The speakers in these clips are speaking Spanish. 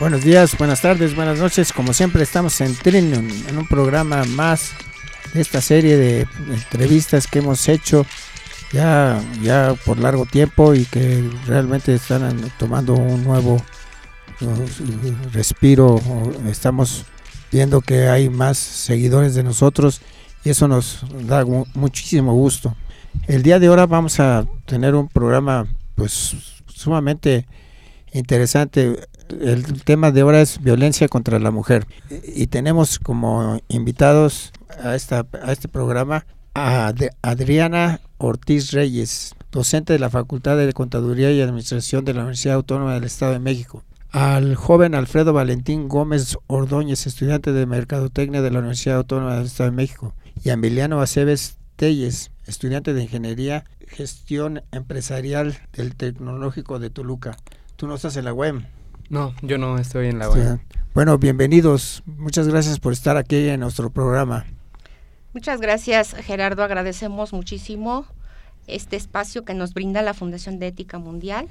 Buenos días, buenas tardes, buenas noches. Como siempre estamos en Trinium, en un programa más de esta serie de entrevistas que hemos hecho ya, ya por largo tiempo y que realmente están tomando un nuevo respiro. Estamos viendo que hay más seguidores de nosotros y eso nos da muchísimo gusto. El día de ahora vamos a tener un programa pues sumamente interesante el tema de ahora es violencia contra la mujer y tenemos como invitados a, esta, a este programa a Adriana Ortiz Reyes, docente de la Facultad de Contaduría y Administración de la Universidad Autónoma del Estado de México, al joven Alfredo Valentín Gómez Ordóñez, estudiante de Mercadotecnia de la Universidad Autónoma del Estado de México, y a Emiliano Aceves Telles, estudiante de Ingeniería Gestión Empresarial del Tecnológico de Toluca. Tú no estás en la web. No, yo no estoy en la web. Bueno, bienvenidos. Muchas gracias por estar aquí en nuestro programa. Muchas gracias, Gerardo. Agradecemos muchísimo este espacio que nos brinda la Fundación de Ética Mundial.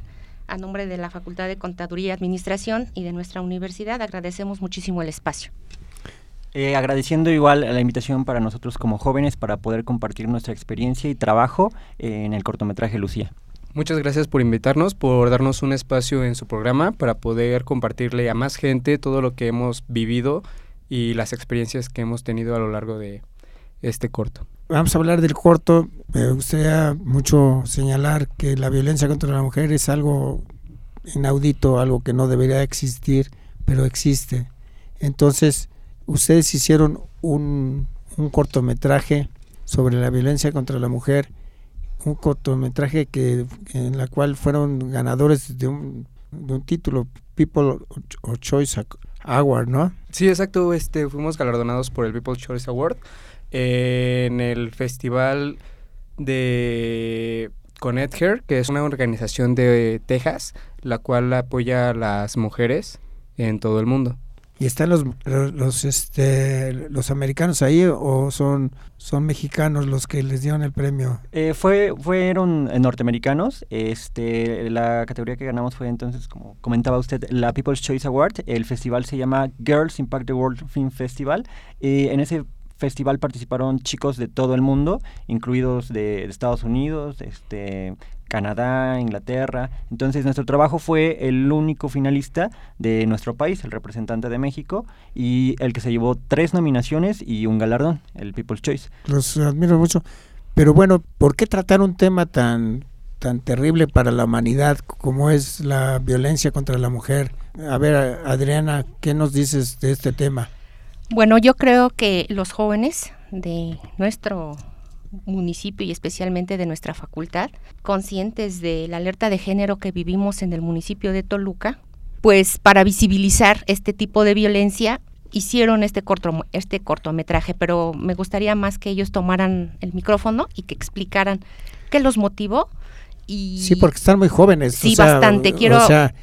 A nombre de la Facultad de Contaduría y Administración y de nuestra universidad, agradecemos muchísimo el espacio. Eh, agradeciendo igual la invitación para nosotros como jóvenes para poder compartir nuestra experiencia y trabajo en el cortometraje Lucía. Muchas gracias por invitarnos, por darnos un espacio en su programa para poder compartirle a más gente todo lo que hemos vivido y las experiencias que hemos tenido a lo largo de este corto. Vamos a hablar del corto. Me gustaría mucho señalar que la violencia contra la mujer es algo inaudito, algo que no debería existir, pero existe. Entonces, ustedes hicieron un, un cortometraje sobre la violencia contra la mujer un cortometraje que en la cual fueron ganadores de un, de un título People of Choice Award, ¿no? Sí, exacto. Este, fuimos galardonados por el People's Choice Award en el festival de Connecticut, que es una organización de Texas, la cual apoya a las mujeres en todo el mundo. ¿Y están los, los, este, los americanos ahí o son, son mexicanos los que les dieron el premio? Eh, fue, fueron norteamericanos. Este, la categoría que ganamos fue entonces, como comentaba usted, la People's Choice Award. El festival se llama Girls Impact the World Film Festival. Eh, en ese festival participaron chicos de todo el mundo, incluidos de, Estados Unidos, este, Canadá, Inglaterra. Entonces nuestro trabajo fue el único finalista de nuestro país, el representante de México, y el que se llevó tres nominaciones y un galardón, el People's Choice. Los admiro mucho. Pero bueno, ¿por qué tratar un tema tan tan terrible para la humanidad como es la violencia contra la mujer? A ver, Adriana, ¿qué nos dices de este tema? Bueno, yo creo que los jóvenes de nuestro municipio y especialmente de nuestra facultad, conscientes de la alerta de género que vivimos en el municipio de Toluca, pues para visibilizar este tipo de violencia hicieron este, corto, este cortometraje, pero me gustaría más que ellos tomaran el micrófono y que explicaran qué los motivó. Y sí, porque están muy jóvenes. Sí, bastante. Quiero, o sea,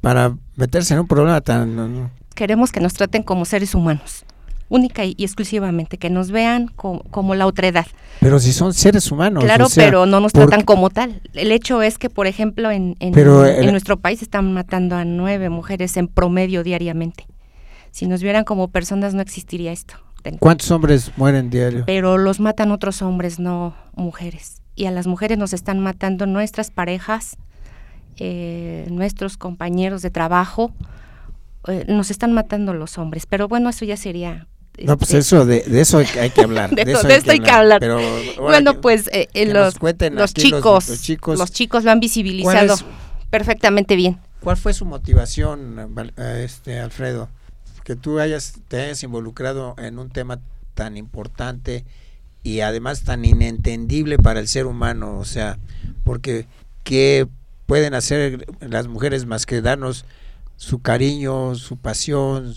para meterse en un problema tan... Queremos que nos traten como seres humanos única y, exclusivamente, que nos vean como, la otredad. Pero si son seres humanos. Claro, pero no nos tratan como tal. El hecho es que, por ejemplo, en, en, nuestro país están matando a nueve mujeres en promedio diariamente. Si nos vieran como personas no existiría esto. ¿Cuántos hombres mueren diario? Pero los matan otros hombres, no mujeres. Y a las mujeres nos están matando nuestras parejas, eh, nuestros compañeros de trabajo, eh, nos están matando los hombres. Pero bueno, eso ya sería no, pues este, eso, de, eso hay que hablar. de, eso hay, que hablar. bueno, pues eh, eh, los, los, chicos, los, chicos, lo han visibilizado perfectamente bien. ¿Cuál fue su motivación, este Alfredo? Que tú hayas, te hayas involucrado en un tema tan importante y además tan inentendible para el ser humano. O sea, porque ¿qué pueden hacer las mujeres más que darnos su cariño, su pasión,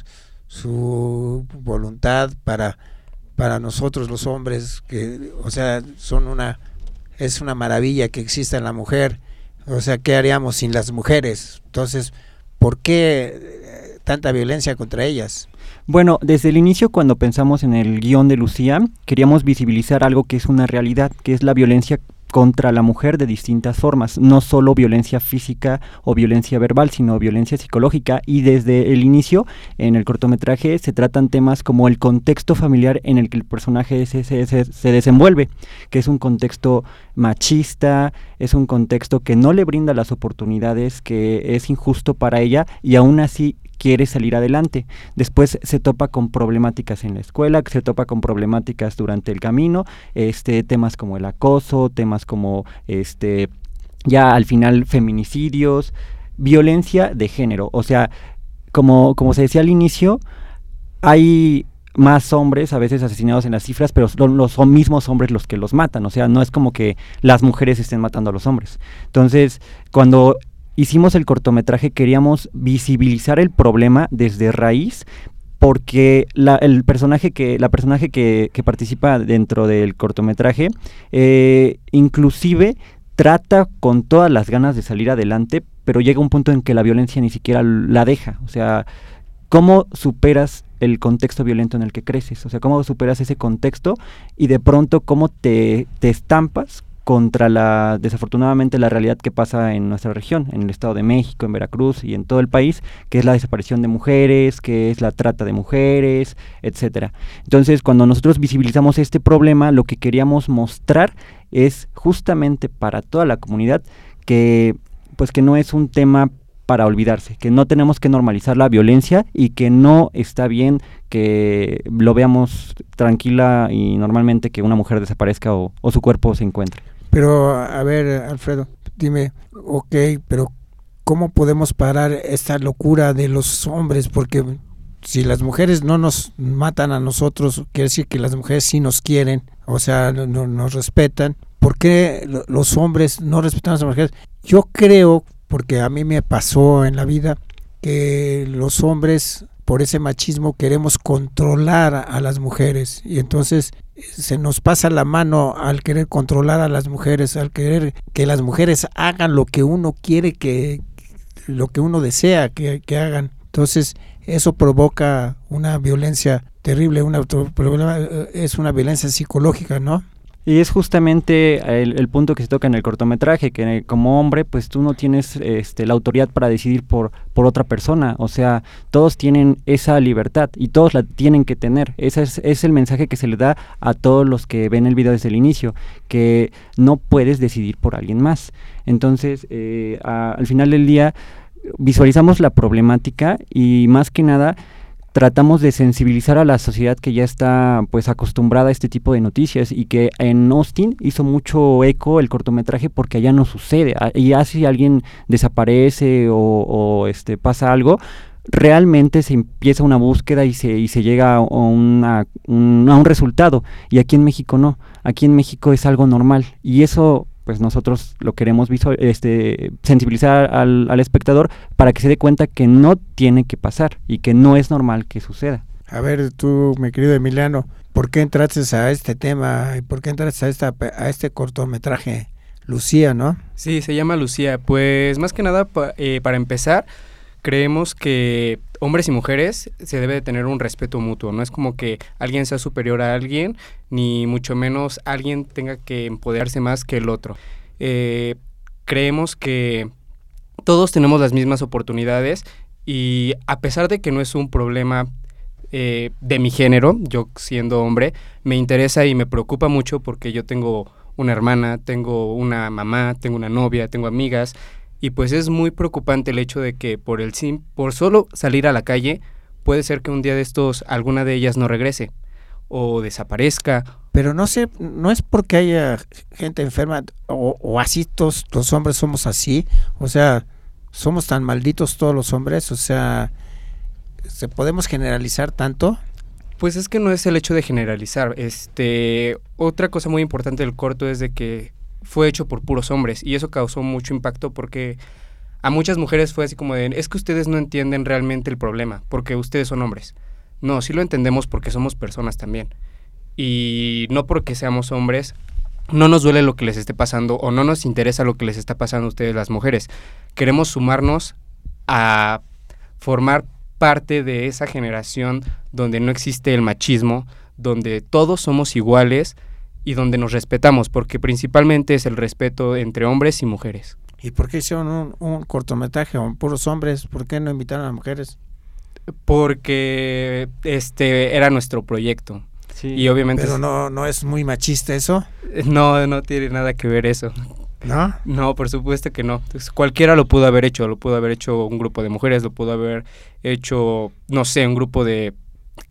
su voluntad para, para nosotros los hombres, que, o sea, son una es una maravilla que exista la mujer. O sea, ¿qué haríamos sin las mujeres? Entonces, ¿por qué eh, tanta violencia contra ellas? Bueno, desde el inicio cuando pensamos en el guion de Lucía, queríamos visibilizar algo que es una realidad, que es la violencia contra la mujer de distintas formas, no solo violencia física o violencia verbal, sino violencia psicológica. Y desde el inicio, en el cortometraje, se tratan temas como el contexto familiar en el que el personaje se, se, se, desenvuelve, que es un contexto machista, es un contexto que no le brinda las oportunidades, que es injusto para ella y aún así quiere salir adelante. Después se topa con problemáticas en la escuela, se topa con problemáticas durante el camino, este, temas como el acoso, temas como este, ya al final feminicidios, violencia de género. O sea, como, como se decía al inicio, hay más hombres a veces asesinados en las cifras, pero son los mismos hombres los que los matan. O sea, no es como que las mujeres estén matando a los hombres. Entonces, cuando hicimos el cortometraje queríamos visibilizar el problema desde raíz porque la, el personaje que la personaje que, participa dentro del cortometraje eh, inclusive trata con todas las ganas de salir adelante pero llega un punto en que la violencia ni siquiera la deja. O sea cómo superas el contexto violento en el que creces o sea cómo superas ese contexto y de pronto cómo te, te estampas contra la desafortunadamente la realidad que pasa en nuestra región, en el Estado de México, en Veracruz y en todo el país, que es la desaparición de mujeres, que es la trata de mujeres, etcétera. Entonces, cuando nosotros visibilizamos este problema, lo que queríamos mostrar es justamente para toda la comunidad que pues que no es un tema para olvidarse, que no tenemos que normalizar la violencia y que no está bien que lo veamos tranquila y normalmente que una mujer desaparezca o, o su cuerpo se encuentre. Pero, a ver, Alfredo, dime, ok, pero ¿cómo podemos parar esta locura de los hombres? Porque si las mujeres no nos matan a nosotros, quiere decir que las mujeres sí nos quieren, o sea, no, nos respetan. ¿Por qué los hombres no respetan a las mujeres? Yo creo, porque a mí me pasó en la vida, que los hombres por ese machismo queremos controlar a, las mujeres y entonces se nos pasa la mano al querer controlar a las mujeres, al querer que las mujeres hagan lo que uno quiere que, lo que uno desea que, que hagan. Entonces eso provoca una violencia terrible, una, eh, es una violencia psicológica, ¿no? Y es justamente el, punto que se toca en el cortometraje, que como hombre, pues tú no tienes este, la autoridad para decidir por, por otra persona. O sea, todos tienen esa libertad y todos la tienen que tener. Ese es, es el mensaje que se le da a todos los que ven el video desde el inicio, que no puedes decidir por alguien más. Entonces, eh, al final del día, visualizamos la problemática y más que nada tratamos de sensibilizar a la sociedad que ya está pues acostumbrada a este tipo de noticias y que en Austin hizo mucho eco el cortometraje porque allá no sucede. Y ya si alguien desaparece o, este pasa algo realmente se empieza una búsqueda y se, y se llega a, una, a un resultado. Y aquí en México no. Aquí en México es algo normal. Y eso pues nosotros lo queremos este, sensibilizar al, al, espectador para que se dé cuenta que no tiene que pasar y que no es normal que suceda. A ver, tú, mi querido Emiliano, ¿por qué entraste a este tema y por qué entraste a, esta, a este cortometraje? Lucía, ¿no? Sí, se llama Lucía. Pues más que nada, eh, para empezar, creemos que hombres y mujeres se debe de tener un respeto mutuo. No es como que alguien sea superior a alguien, ni mucho menos alguien tenga que empoderarse más que el otro. Eh, creemos que todos tenemos las mismas oportunidades y a pesar de que no es un problema eh, de mi género, yo siendo hombre, me interesa y me preocupa mucho porque yo tengo una hermana, tengo una mamá, tengo una novia, tengo amigas y pues es muy preocupante el hecho de que por el sim, por solo salir a la calle, puede ser que un día de estos alguna de ellas no regrese o desaparezca. Pero no sé, no es porque haya gente enferma o, así todos los hombres somos así, o sea, somos tan malditos todos los hombres, o sea, ¿se podemos generalizar tanto? Pues es que no es el hecho de generalizar. Este, otra cosa muy importante del corto es de que fue hecho por puros hombres y eso causó mucho impacto porque a muchas mujeres fue así como de, es que ustedes no entienden realmente el problema porque ustedes son hombres. No, sí lo entendemos porque somos personas también. Y no porque seamos hombres no nos duele lo que les esté pasando o no nos interesa lo que les está pasando a ustedes las mujeres. Queremos sumarnos a formar parte de esa generación donde no existe el machismo, donde todos somos iguales y donde nos respetamos, porque principalmente es el respeto entre hombres y mujeres. ¿Y por qué hicieron un, un cortometraje con puros hombres? ¿Por qué no invitaron a mujeres? Porque este era nuestro proyecto. Sí. Y obviamente... Pero no, no es muy machista eso. No, no tiene nada que ver eso. ¿No? No, por supuesto que no. Entonces, cualquiera lo pudo haber hecho. Lo pudo haber hecho un grupo de mujeres, lo pudo haber hecho, no sé, un grupo de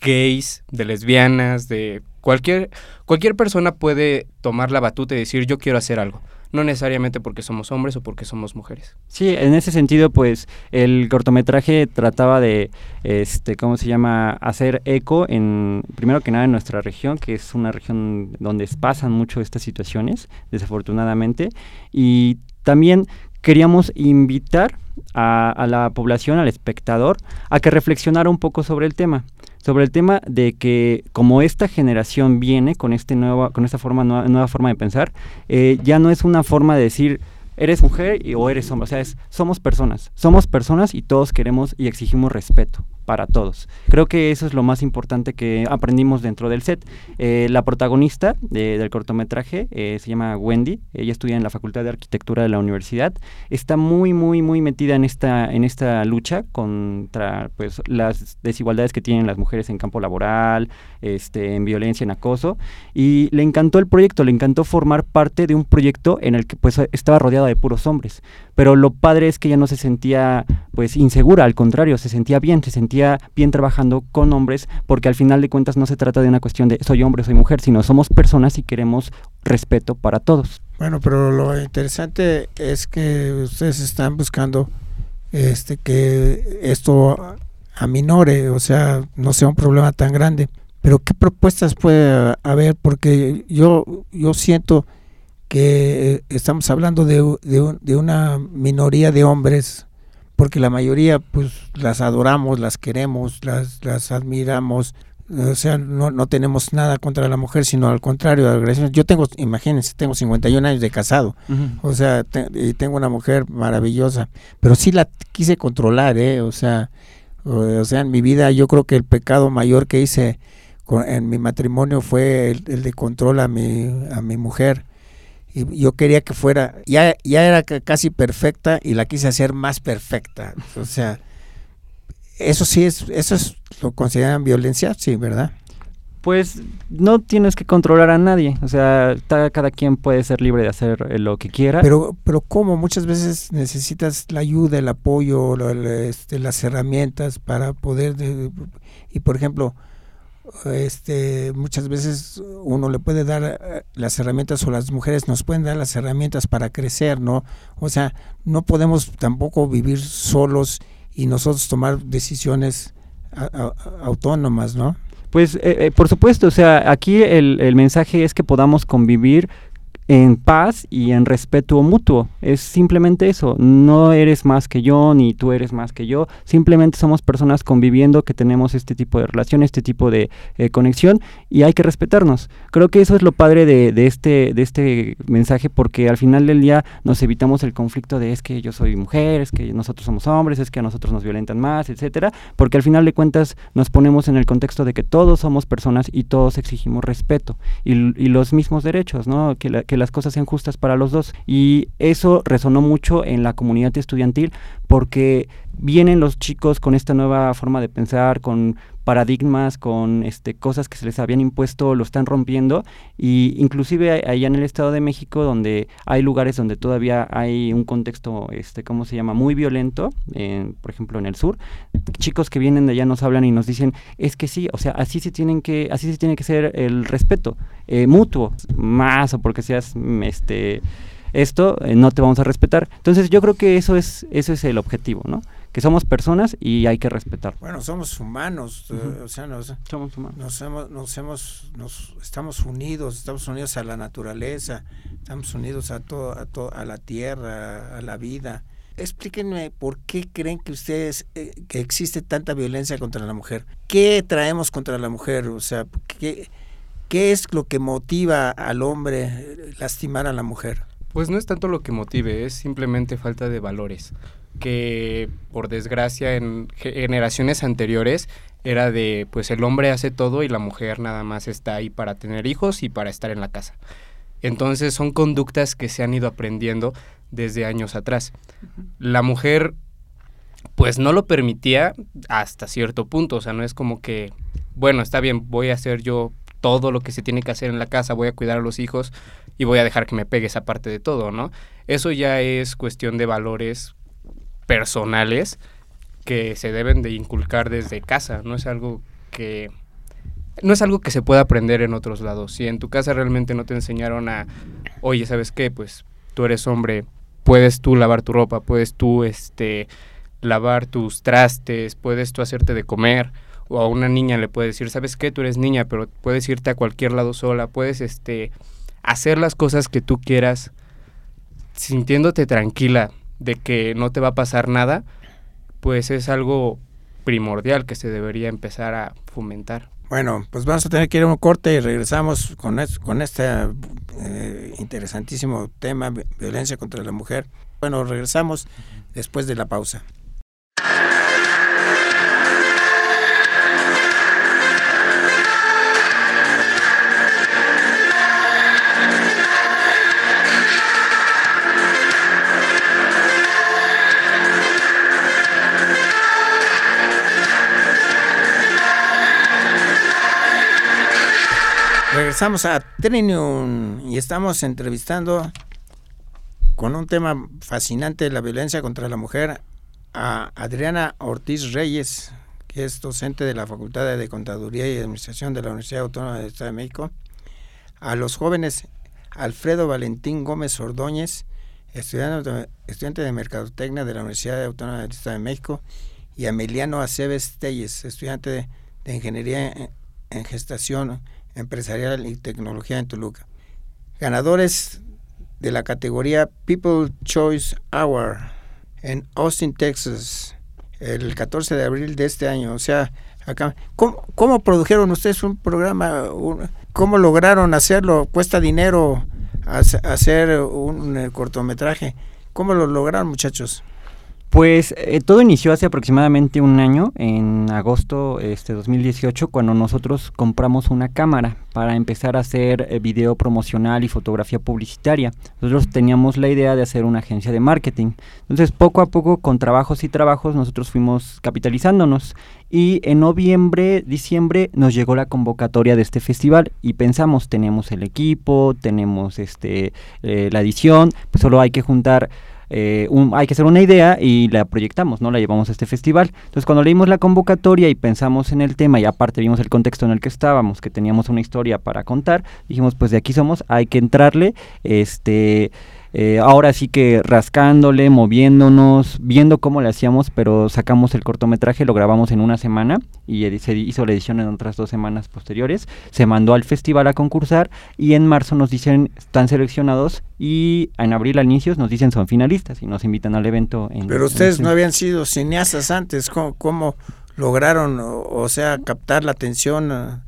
gays, de lesbianas, de cualquier, cualquier persona puede tomar la batuta y decir yo quiero hacer algo no necesariamente porque somos hombres o porque somos mujeres. Sí, en ese sentido, pues el cortometraje trataba de, este, ¿cómo se llama?, hacer eco en, primero que nada, en nuestra región, que es una región donde pasan mucho estas situaciones, desafortunadamente, y también queríamos invitar a, a, la población, al espectador, a que reflexionara un poco sobre el tema sobre el tema de que como esta generación viene con este nueva, con esta forma nueva, nueva forma de pensar, eh, ya no es una forma de decir eres mujer y, o eres hombre, o sea, es, somos personas, somos personas y todos queremos y exigimos respeto para todos. Creo que eso es lo más importante que aprendimos dentro del set. Eh, la protagonista del cortometraje eh, se llama Wendy, ella estudia en la Facultad de Arquitectura de la universidad, está muy, muy, muy metida en esta, en esta lucha contra pues, las desigualdades que tienen las mujeres en campo laboral, este, en violencia, en acoso, y le encantó el proyecto, le encantó formar parte de un proyecto en el que pues estaba rodeada de puros hombres, pero lo padre es que ella no se sentía pues insegura, al contrario, se sentía bien, se sentía bien trabajando con hombres, porque al final de cuentas no se trata de una cuestión de soy hombre, soy mujer, sino somos personas y queremos respeto para todos. Bueno, pero lo interesante es que ustedes están buscando este que esto aminore, o sea, no sea un problema tan grande. Pero qué propuestas puede haber, porque yo yo siento que estamos hablando de, de, de una minoría de hombres porque la mayoría pues las adoramos, las queremos, las, las admiramos, o sea, no, no tenemos nada contra la mujer, sino al contrario, agresiones. Yo tengo, imagínense, tengo 51 años de casado, uh -huh. o sea, te, y tengo una mujer maravillosa, pero sí la quise controlar, ¿eh? O sea, o, o sea, en mi vida yo creo que el pecado mayor que hice con, en mi matrimonio fue el, el de control a mi, a mi mujer y yo quería que fuera, ya, ya era casi perfecta y la quise hacer más perfecta. O sea, eso sí es, eso es, lo consideran violencia, sí, ¿verdad? Pues no tienes que controlar a nadie, o sea, cada quien puede ser libre de hacer lo que quiera. Pero, pero ¿cómo? Muchas veces necesitas la ayuda, el apoyo, lo, este, las herramientas para poder, de, y por ejemplo, este muchas veces uno le puede dar las herramientas o las mujeres nos pueden dar las herramientas para crecer, ¿no? O sea, no podemos tampoco vivir solos y nosotros tomar decisiones a, autónomas, ¿no? Pues eh, eh, por supuesto, o sea, aquí el, el mensaje es que podamos convivir en paz y en respeto mutuo. Es simplemente eso. No eres más que yo, ni tú eres más que yo. Simplemente somos personas conviviendo que tenemos este tipo de relación, este tipo de eh, conexión y hay que respetarnos. Creo que eso es lo padre de, de, este, de este mensaje porque al final del día nos evitamos el conflicto de es que yo soy mujer, es que nosotros somos hombres, es que a nosotros nos violentan más, etcétera, porque al final de cuentas nos ponemos en el contexto de que todos somos personas y todos exigimos respeto y, los mismos derechos, ¿no? Que, que las cosas sean justas para los dos. Y eso resonó mucho en la comunidad estudiantil porque vienen los chicos con esta nueva forma de pensar, con paradigmas, con este, cosas que se les habían impuesto, lo están rompiendo y inclusive allá en el Estado de México donde hay lugares donde todavía hay un contexto, este, ¿cómo se llama?, muy violento, eh, por ejemplo en el sur, chicos que vienen de allá nos hablan y nos dicen, es que sí, o sea, así se tienen que, así se tiene que ser el respeto eh, mutuo, más o porque seas, este, esto, eh, no te vamos a respetar. Entonces yo creo que eso es, eso es el objetivo, ¿no? que somos personas y hay que respetar. Bueno, somos humanos, uh -huh. o sea, nos, somos humanos. Nos hemos, nos hemos, nos estamos unidos, estamos unidos a la naturaleza, estamos unidos a todo, a, to, a la tierra, a la vida. Explíquenme por qué creen que ustedes eh, que existe tanta violencia contra la mujer. ¿Qué traemos contra la mujer? O sea, ¿qué, ¿Qué es lo que motiva al hombre lastimar a la mujer? Pues no es tanto lo que motive, es simplemente falta de valores. Que por desgracia en generaciones anteriores era de pues el hombre hace todo y la mujer nada más está ahí para tener hijos y para estar en la casa. Entonces son conductas que se han ido aprendiendo desde años atrás. La mujer pues no lo permitía hasta cierto punto, o sea, no es como que, bueno, está bien, voy a hacer yo todo lo que se tiene que hacer en la casa, voy a cuidar a los hijos y voy a dejar que me pegue esa parte de todo, ¿no? Eso ya es cuestión de valores personales que se deben de inculcar desde casa, no es algo que no es algo que se pueda aprender en otros lados. Si en tu casa realmente no te enseñaron a, oye, ¿sabes qué? Pues tú eres hombre, puedes tú lavar tu ropa, puedes tú este lavar tus trastes, puedes tú hacerte de comer o a una niña le puedes decir, "¿Sabes qué? Tú eres niña, pero puedes irte a cualquier lado sola, puedes este hacer las cosas que tú quieras sintiéndote tranquila de que no te va a pasar nada." pues es algo primordial que se debería empezar a fomentar. Bueno, pues vamos a tener que ir a un corte y regresamos con, con este eh, interesantísimo tema, violencia contra la mujer. Bueno, regresamos después de la pausa. Regresamos a Trinium y estamos entrevistando con un tema fascinante la violencia contra la mujer a Adriana Ortiz Reyes, que es docente de la Facultad de Contaduría y Administración de la Universidad Autónoma del Estado de México, a los jóvenes Alfredo Valentín Gómez Ordóñez, estudiante de Mercadotecnia de la Universidad Autónoma del Estado de México, y a Emiliano Aceves Telles, estudiante de, Ingeniería en Gestación Empresarial y Tecnología en Toluca. Ganadores de la categoría People Choice Award en Austin, Texas, el 14 de abril de este año. O sea, acá, ¿cómo, produjeron ustedes un programa? ¿Cómo lograron hacerlo? ¿Cuesta dinero hacer un cortometraje? ¿Cómo lo lograron, muchachos? Pues eh, todo inició hace aproximadamente un año, en agosto este 2018, cuando nosotros compramos una cámara para empezar a hacer eh, video promocional y fotografía publicitaria. Nosotros teníamos la idea de hacer una agencia de marketing. Entonces, poco a poco, con trabajos y trabajos, nosotros fuimos capitalizándonos. Y en noviembre, diciembre, nos llegó la convocatoria de este festival y pensamos, tenemos el equipo, tenemos este eh, la edición, pues solo hay que juntar eh, hay que hacer una idea y la proyectamos, ¿no? La llevamos a este festival. Entonces, cuando leímos la convocatoria y pensamos en el tema y aparte vimos el contexto en el que estábamos, que teníamos una historia para contar, dijimos, pues de aquí somos, hay que entrarle, este eh, ahora sí que rascándole, moviéndonos, viendo cómo le hacíamos, pero sacamos el cortometraje, lo grabamos en una semana y se hizo la edición en otras dos semanas posteriores. Se mandó al festival a concursar y en marzo nos dicen están seleccionados y en abril al inicio nos dicen son finalistas y nos invitan al evento. pero ustedes no habían sido cineastas antes, ¿cómo, lograron, o, sea, captar la atención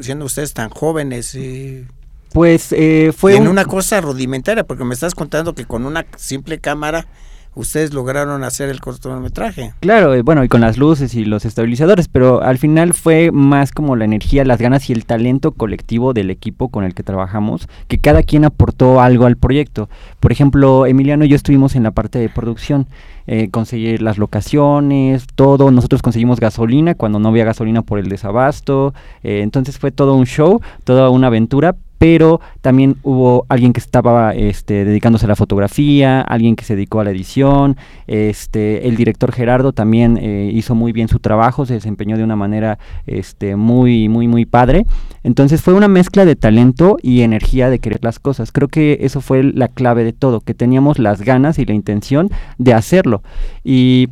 siendo ustedes tan jóvenes y pues eh, fue... En una cosa rudimentaria, porque me estás contando que con una simple cámara ustedes lograron hacer el cortometraje. Claro, eh, bueno, y con las luces y los estabilizadores, pero al final fue más como la energía, las ganas y el talento colectivo del equipo con el que trabajamos, que cada quien aportó algo al proyecto. Por ejemplo, Emiliano y yo estuvimos en la parte de producción, eh, conseguir las locaciones, todo, nosotros conseguimos gasolina cuando no había gasolina por el desabasto, entonces fue todo un show, toda una aventura, pero también hubo alguien que estaba este, dedicándose a la fotografía, alguien que se dedicó a la edición, este, el director Gerardo también eh, hizo muy bien su trabajo, se desempeñó de una manera este, muy, muy, muy padre. Entonces fue una mezcla de talento y energía de querer las cosas. Creo que eso fue la clave de todo, que teníamos las ganas y la intención de hacerlo. Y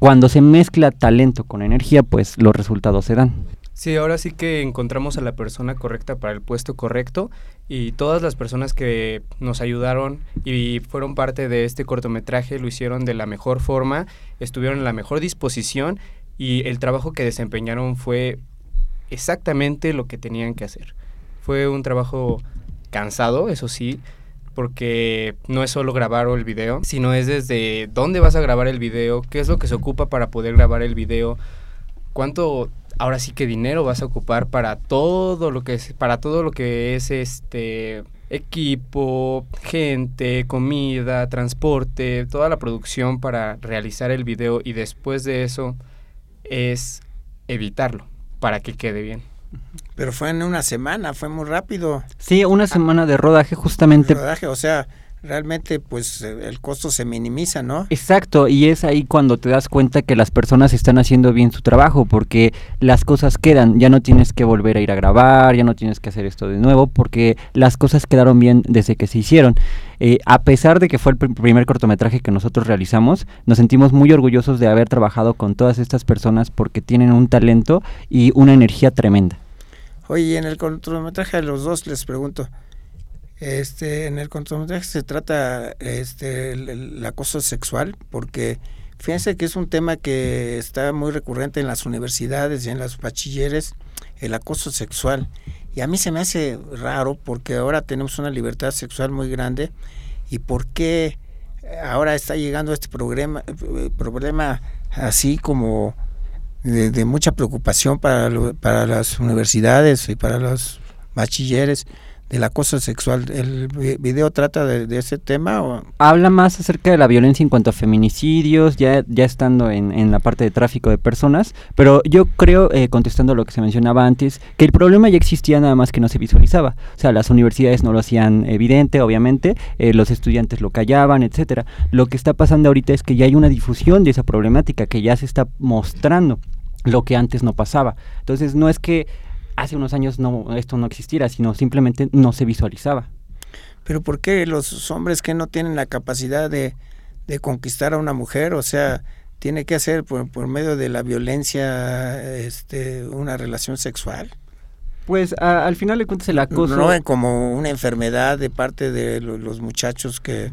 cuando se mezcla talento con energía, pues los resultados se dan. Sí, ahora sí que encontramos a la persona correcta para el puesto correcto y todas las personas que nos ayudaron y fueron parte de este cortometraje lo hicieron de la mejor forma, estuvieron en la mejor disposición y el trabajo que desempeñaron fue exactamente lo que tenían que hacer. Fue un trabajo cansado, eso sí, porque no es solo grabar el video, sino es desde dónde vas a grabar el video, qué es lo que se ocupa para poder grabar el video, cuánto ahora sí que dinero vas a ocupar para todo lo que es para todo lo que es este equipo, gente, comida, transporte, toda la producción para realizar el video y después de eso es evitarlo para que quede bien. Pero fue en una semana, fue muy rápido. Sí, una semana de rodaje justamente. Rodaje, o sea, realmente pues el costo se minimiza, ¿no? Exacto, y es ahí cuando te das cuenta que las personas están haciendo bien su trabajo, porque las cosas quedan, ya no tienes que volver a ir a grabar, ya no tienes que hacer esto de nuevo, porque las cosas quedaron bien desde que se hicieron. Eh, a pesar de que fue el primer cortometraje que nosotros realizamos, nos sentimos muy orgullosos de haber trabajado con todas estas personas porque tienen un talento y una energía tremenda. Oye, en el cortometraje de los dos les pregunto, este, en el cortometraje se trata este, el, acoso sexual, porque fíjense que es un tema que está muy recurrente en las universidades y en las bachilleres, el acoso sexual. Y a mí se me hace raro porque ahora tenemos una libertad sexual muy grande y por qué ahora está llegando este problema, problema así como de, mucha preocupación para, para las universidades y para los bachilleres del acoso sexual. ¿El video trata de, ese tema? O? Habla más acerca de la violencia en cuanto a feminicidios, ya, ya estando en, en la parte de tráfico de personas, pero yo creo, eh, contestando lo que se mencionaba antes, que el problema ya existía nada más que no se visualizaba. O sea, las universidades no lo hacían evidente, obviamente, eh, los estudiantes lo callaban, etcétera. Lo que está pasando ahorita es que ya hay una difusión de esa problemática, que ya se está mostrando lo que antes no pasaba. Entonces, no es que hace unos años no, esto no existiera, sino simplemente no se visualizaba. Pero ¿por qué los hombres que no tienen la capacidad de, conquistar a una mujer, o sea, tiene que hacer por, medio de la violencia este, una relación sexual? Pues al final de cuentas el acoso... No como una enfermedad de parte de los muchachos que,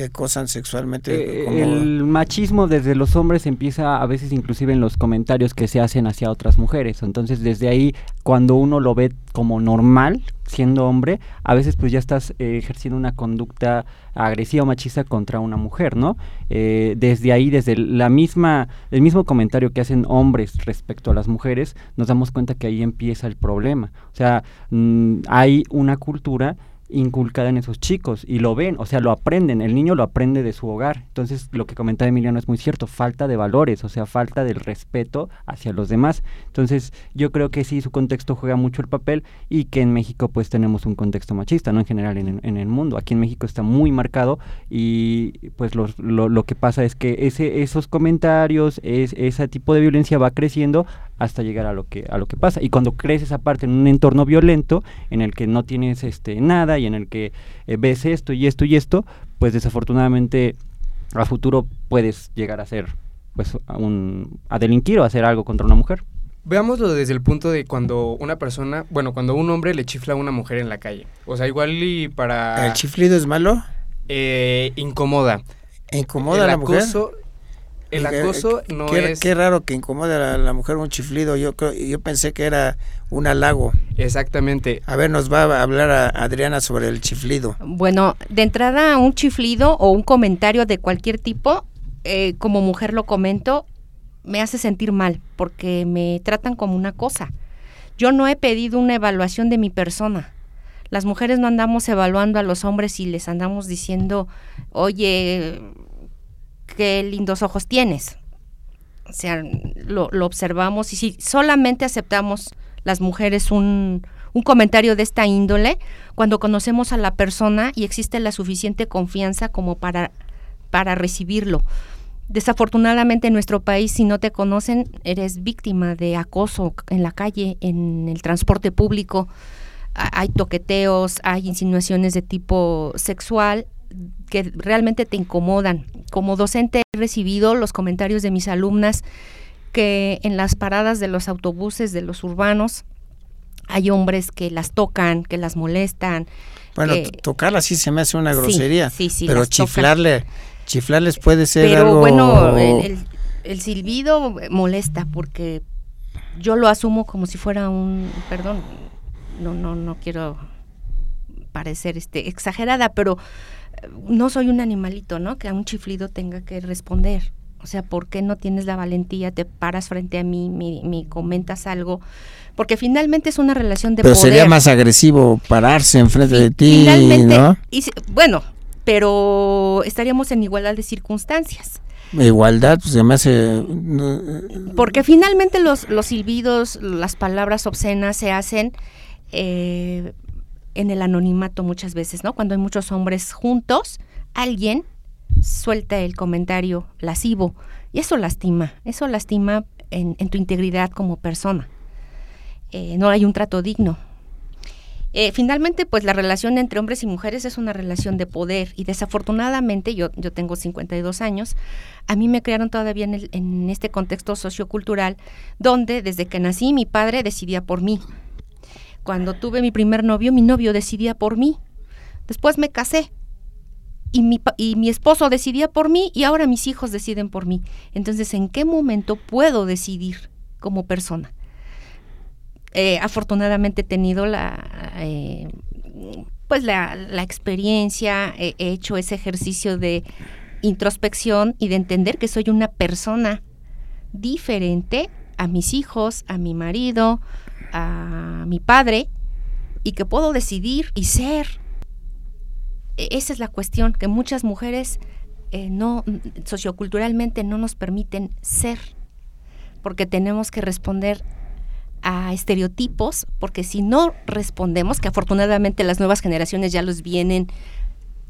que acosan sexualmente. Eh, el machismo desde los hombres empieza a veces inclusive en los comentarios que se hacen hacia otras mujeres. Entonces desde ahí cuando uno lo ve como normal siendo hombre, a veces pues ya estás eh, ejerciendo una conducta agresiva o machista contra una mujer, ¿no? Eh, desde ahí, desde la misma, el mismo comentario que hacen hombres respecto a las mujeres, nos damos cuenta que ahí empieza el problema. O sea, mm, hay una cultura inculcada en esos chicos y lo ven, o sea, lo aprenden, el niño lo aprende de su hogar. Entonces, lo que comentaba Emiliano es muy cierto, falta de valores, o sea, falta del respeto hacia los demás. Entonces, yo creo que sí, su contexto juega mucho el papel y que en México pues tenemos un contexto machista, ¿no? En general en, en el mundo. Aquí en México está muy marcado y pues lo, lo, que pasa es que ese, esos comentarios, es, ese tipo de violencia va creciendo hasta llegar a lo que a lo que pasa y cuando creces aparte en un entorno violento en el que no tienes este nada y en el que eh, ves esto y esto y esto pues desafortunadamente a futuro puedes llegar a ser pues a, un, a delinquir o a hacer algo contra una mujer Veámoslo desde el punto de cuando una persona, bueno, cuando un hombre le chifla a una mujer en la calle. O sea, igual y para... ¿El chiflido es malo? Eh, incomoda. ¿Incomoda a la mujer? El acoso no qué, es... Qué raro que incomode a la, mujer un chiflido. Yo, yo pensé que era un halago. Exactamente. A ver, nos va a hablar a Adriana sobre el chiflido. Bueno, de entrada un chiflido o un comentario de cualquier tipo, eh, como mujer lo comento, me hace sentir mal porque me tratan como una cosa. Yo no he pedido una evaluación de mi persona. Las mujeres no andamos evaluando a los hombres y les andamos diciendo, oye, qué lindos ojos tienes. O sea, lo, observamos y si solamente aceptamos las mujeres un, un comentario de esta índole, cuando conocemos a la persona y existe la suficiente confianza como para, para recibirlo. Desafortunadamente en nuestro país, si no te conocen, eres víctima de acoso en la calle, en el transporte público. Hay toqueteos, hay insinuaciones de tipo sexual que realmente te incomodan. Como docente he recibido los comentarios de mis alumnas que en las paradas de los autobuses de los urbanos hay hombres que las tocan, que las molestan. Bueno, tocarlas sí se me hace una grosería, sí, sí, pero chiflarle, chiflarles puede ser pero bueno, el, el, silbido molesta porque yo lo asumo como si fuera un, perdón, no, no, no quiero parecer este, exagerada, pero no soy un animalito, ¿no? Que a un chiflido tenga que responder. O sea, ¿por qué no tienes la valentía? Te paras frente a mí, me, comentas algo. Porque finalmente es una relación de pero sería más agresivo pararse enfrente de ti, ¿no? Y, bueno, pero estaríamos en igualdad de circunstancias. Igualdad, pues me hace... Porque finalmente los, los silbidos, las palabras obscenas se hacen eh, en el anonimato muchas veces, ¿no? Cuando hay muchos hombres juntos, alguien suelta el comentario lascivo y eso lastima, eso lastima en, tu integridad como persona. Eh, no hay un trato digno. Eh, finalmente, pues la relación entre hombres y mujeres es una relación de poder y desafortunadamente, yo, yo tengo 52 años, a mí me crearon todavía en, en este contexto sociocultural donde desde que nací mi padre decidía por mí, cuando tuve mi primer novio, mi novio decidía por mí. Después me casé y mi, y mi esposo decidía por mí y ahora mis hijos deciden por mí. Entonces, ¿en qué momento puedo decidir como persona? Eh, afortunadamente he tenido la, eh, pues la, la experiencia, he hecho ese ejercicio de introspección y de entender que soy una persona diferente a mis hijos, a mi marido, a mi padre y que puedo decidir y ser. E, esa es la cuestión, que muchas mujeres eh, no socioculturalmente no nos permiten ser, porque tenemos que responder a estereotipos, porque si no respondemos, que afortunadamente las nuevas generaciones ya los vienen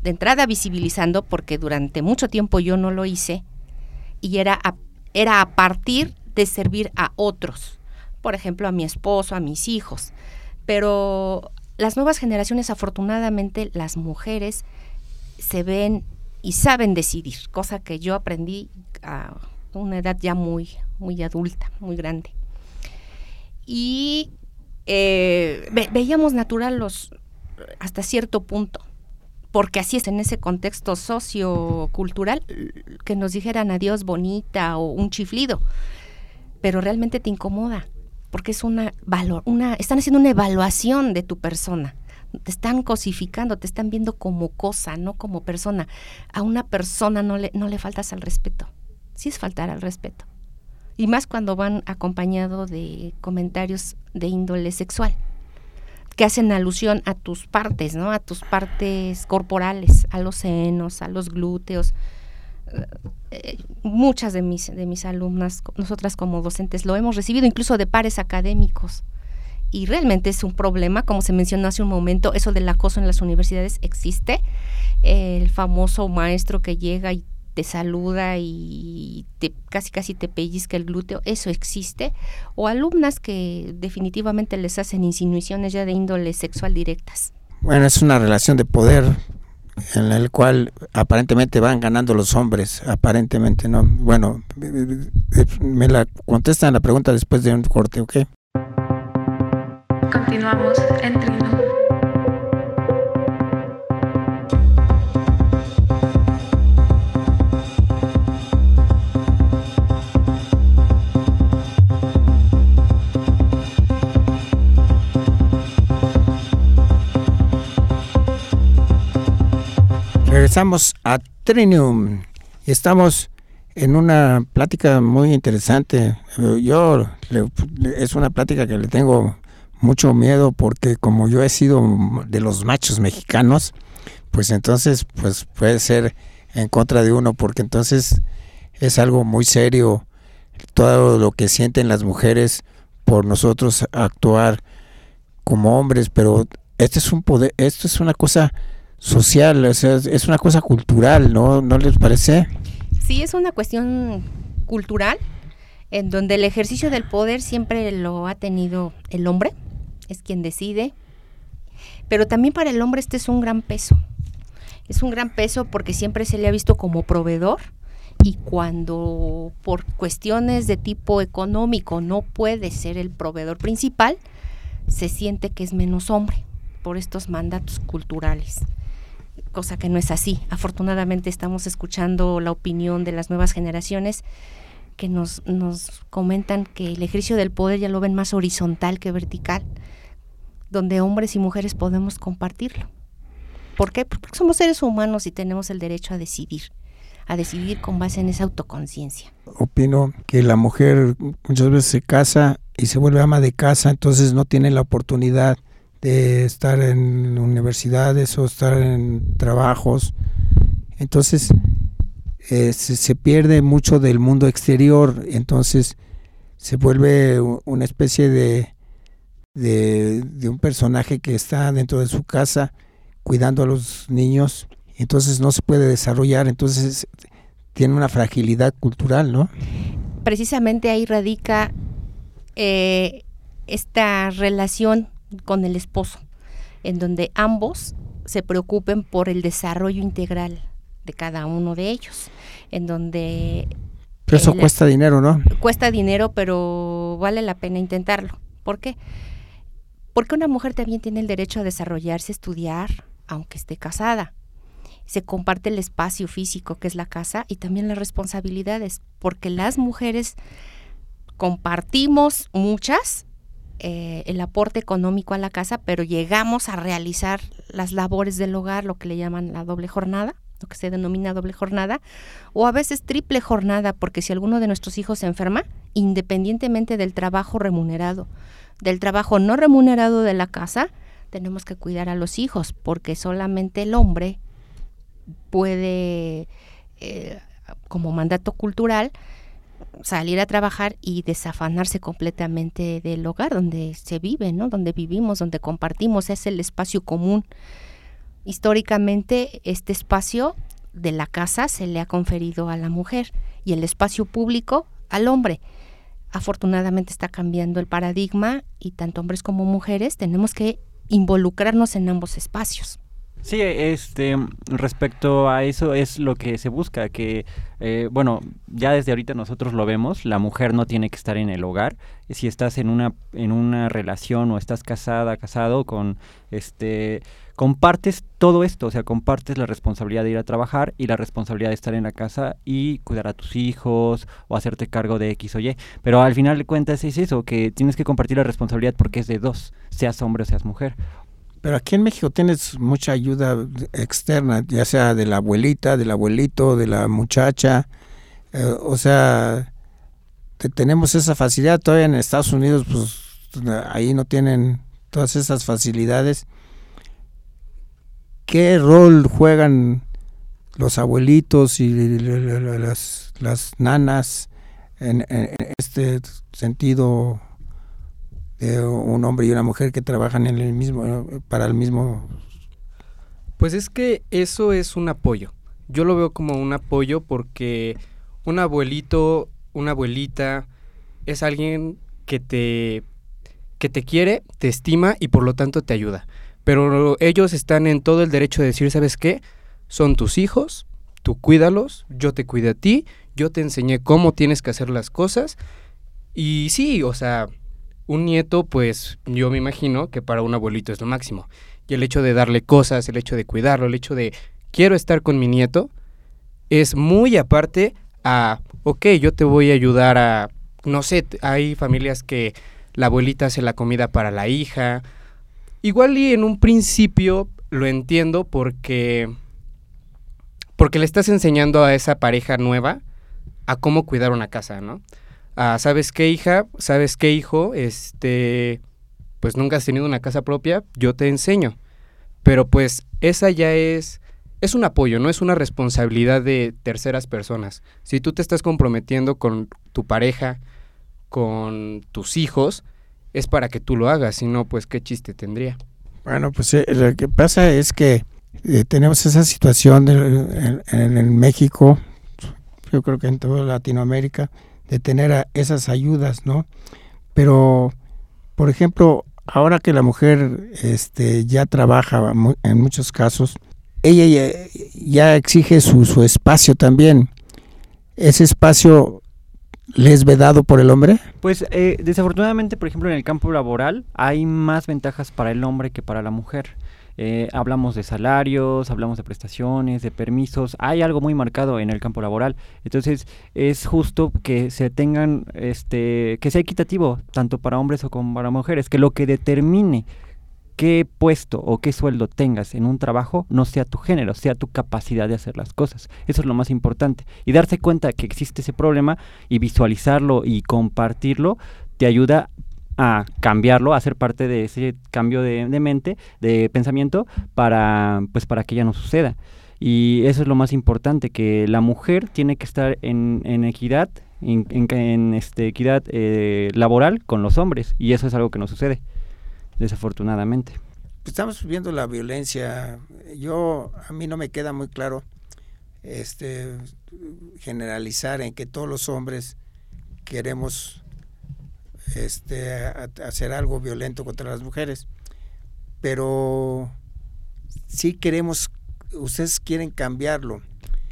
de entrada visibilizando, porque durante mucho tiempo yo no lo hice, y era era a partir de servir a otros por ejemplo, a mi esposo, a mis hijos. Pero las nuevas generaciones, afortunadamente, las mujeres se ven y saben decidir, cosa que yo aprendí a una edad ya muy, muy adulta, muy grande. Y eh, veíamos natural los hasta cierto punto, porque así es en ese contexto sociocultural, que nos dijeran adiós bonita o un chiflido, pero realmente te incomoda porque es una valor, una, están haciendo una evaluación de tu persona. Te están cosificando, te están viendo como cosa, no como persona. A una persona no le, no le faltas al respeto. Sí es faltar al respeto. Y más cuando van acompañado de comentarios de índole sexual, que hacen alusión a tus partes, ¿no? A tus partes corporales, a los senos, a los glúteos, muchas de mis, de mis alumnas, nosotras como docentes, lo hemos recibido incluso de pares académicos. Y realmente es un problema, como se mencionó hace un momento, eso del acoso en las universidades existe. El famoso maestro que llega y te saluda y te, casi casi te pellizca el glúteo, eso existe. O alumnas que definitivamente les hacen insinuaciones ya de índole sexual directas. Bueno, es una relación de poder en el cual aparentemente van ganando los hombres, aparentemente, ¿no? Bueno, me la contestan la pregunta después de un corte, ¿ok? Continuamos en Regresamos a Trinium y estamos en una plática muy interesante. Yo es una plática que le tengo mucho miedo porque como yo he sido de los machos mexicanos, pues entonces pues puede ser en contra de uno porque entonces es algo muy serio todo lo que sienten las mujeres por nosotros actuar como hombres, pero este es un poder, esto es una cosa social, o sea, es una cosa cultural, ¿no? ¿No les parece? Sí, es una cuestión cultural en donde el ejercicio del poder siempre lo ha tenido el hombre, es quien decide, pero también para el hombre este es un gran peso. Es un gran peso porque siempre se le ha visto como proveedor y cuando por cuestiones de tipo económico no puede ser el proveedor principal, se siente que es menos hombre por estos mandatos culturales cosa que no es así. Afortunadamente estamos escuchando la opinión de las nuevas generaciones que nos, nos comentan que el ejercicio del poder ya lo ven más horizontal que vertical, donde hombres y mujeres podemos compartirlo. ¿Por qué? Porque somos seres humanos y tenemos el derecho a decidir, a decidir con base en esa autoconciencia. Opino que la mujer muchas veces se casa y se vuelve ama de casa, entonces no tiene la oportunidad de estar en universidades o estar en trabajos. Entonces eh, se, pierde mucho del mundo exterior, entonces se vuelve una especie de, de, un personaje que está dentro de su casa cuidando a los niños, entonces no se puede desarrollar, entonces tiene una fragilidad cultural, ¿no? Precisamente ahí radica eh, esta relación con el esposo, en donde ambos se preocupen por el desarrollo integral de cada uno de ellos, en donde... Pero eso cuesta dinero, ¿no? Cuesta dinero, pero vale la pena intentarlo. ¿Por qué? Porque una mujer también tiene el derecho a desarrollarse, estudiar, aunque esté casada. Se comparte el espacio físico que es la casa y también las responsabilidades, porque las mujeres compartimos muchas eh, el aporte económico a la casa, pero llegamos a realizar las labores del hogar, lo que le llaman la doble jornada, lo que se denomina doble jornada, o a veces triple jornada, porque si alguno de nuestros hijos se enferma, independientemente del trabajo remunerado, del trabajo no remunerado de la casa, tenemos que cuidar a los hijos, porque solamente el hombre puede, eh, como mandato cultural, salir a trabajar y desafanarse completamente del hogar donde se vive, ¿no? Donde vivimos, donde compartimos, es el espacio común. Históricamente este espacio de la casa se le ha conferido a la mujer y el espacio público al hombre. Afortunadamente está cambiando el paradigma y tanto hombres como mujeres tenemos que involucrarnos en ambos espacios. Sí, este, respecto a eso es lo que se busca, que, eh, bueno, ya desde ahorita nosotros lo vemos, la mujer no tiene que estar en el hogar, si estás en una, en una relación o estás casada, casado con, este, compartes todo esto, o sea, compartes la responsabilidad de ir a trabajar y la responsabilidad de estar en la casa y cuidar a tus hijos o hacerte cargo de X o Y, pero al final de cuentas es eso, que tienes que compartir la responsabilidad porque es de dos, seas hombre o seas mujer, pero aquí en México tienes mucha ayuda externa, ya sea de la abuelita, del abuelito, de la muchacha. Eh, o sea, tenemos esa facilidad. Todavía en Estados Unidos, pues ahí no tienen todas esas facilidades. ¿Qué rol juegan los abuelitos y las, las nanas en este sentido un hombre y una mujer que trabajan en el mismo para el mismo pues es que eso es un apoyo. Yo lo veo como un apoyo porque un abuelito una abuelita es alguien que te que te quiere te estima y por lo tanto te ayuda. Pero ellos están en todo el derecho de decir sabes qué son tus hijos tú cuídalos yo te cuido a ti yo te enseñé cómo tienes que hacer las cosas. Y sí o sea un nieto, pues yo me imagino que para un abuelito es lo máximo. Y el hecho de darle cosas, el hecho de cuidarlo, el hecho de quiero estar con mi nieto, es muy aparte a, ok, yo te voy a ayudar a, no sé, hay familias que la abuelita hace la comida para la hija. Igual y en un principio lo entiendo porque porque le estás enseñando a esa pareja nueva a cómo cuidar una casa, ¿no? ¿Sabes qué hija? ¿Sabes qué hijo? Este, pues nunca has tenido una casa propia, yo te enseño. Pero pues esa ya es, es un apoyo, no es una responsabilidad de terceras personas. Si tú te estás comprometiendo con tu pareja, con tus hijos, es para que tú lo hagas, si no, pues qué chiste tendría. Bueno, pues eh, lo que pasa es que eh, tenemos esa situación en México, yo creo que en toda Latinoamérica, de tener esas ayudas, ¿no? Pero, por ejemplo, ahora que la mujer este, ya trabaja en muchos casos, ella ya, exige su, su, espacio también. ¿Ese espacio le es vedado por el hombre? Pues eh, desafortunadamente, por ejemplo, en el campo laboral hay más ventajas para el hombre que para la mujer. Eh, hablamos de salarios, hablamos de prestaciones, de permisos, hay algo muy marcado en el campo laboral. Entonces es justo que se tengan, este, que sea equitativo tanto para hombres como para mujeres, que lo que determine qué puesto o qué sueldo tengas en un trabajo no sea tu género, sea tu capacidad de hacer las cosas. Eso es lo más importante. Y darse cuenta que existe ese problema y visualizarlo y compartirlo te ayuda a cambiarlo, a ser parte de ese cambio de, mente, de pensamiento, para, pues, para que ya no suceda. Y eso es lo más importante, que la mujer tiene que estar en, equidad, en, este, equidad eh, laboral con los hombres. Y eso es algo que no sucede desafortunadamente. Estamos viendo la violencia. Yo, a mí no me queda muy claro este generalizar en que todos los hombres queremos este hacer algo violento contra las mujeres. Pero sí queremos, ustedes quieren cambiarlo.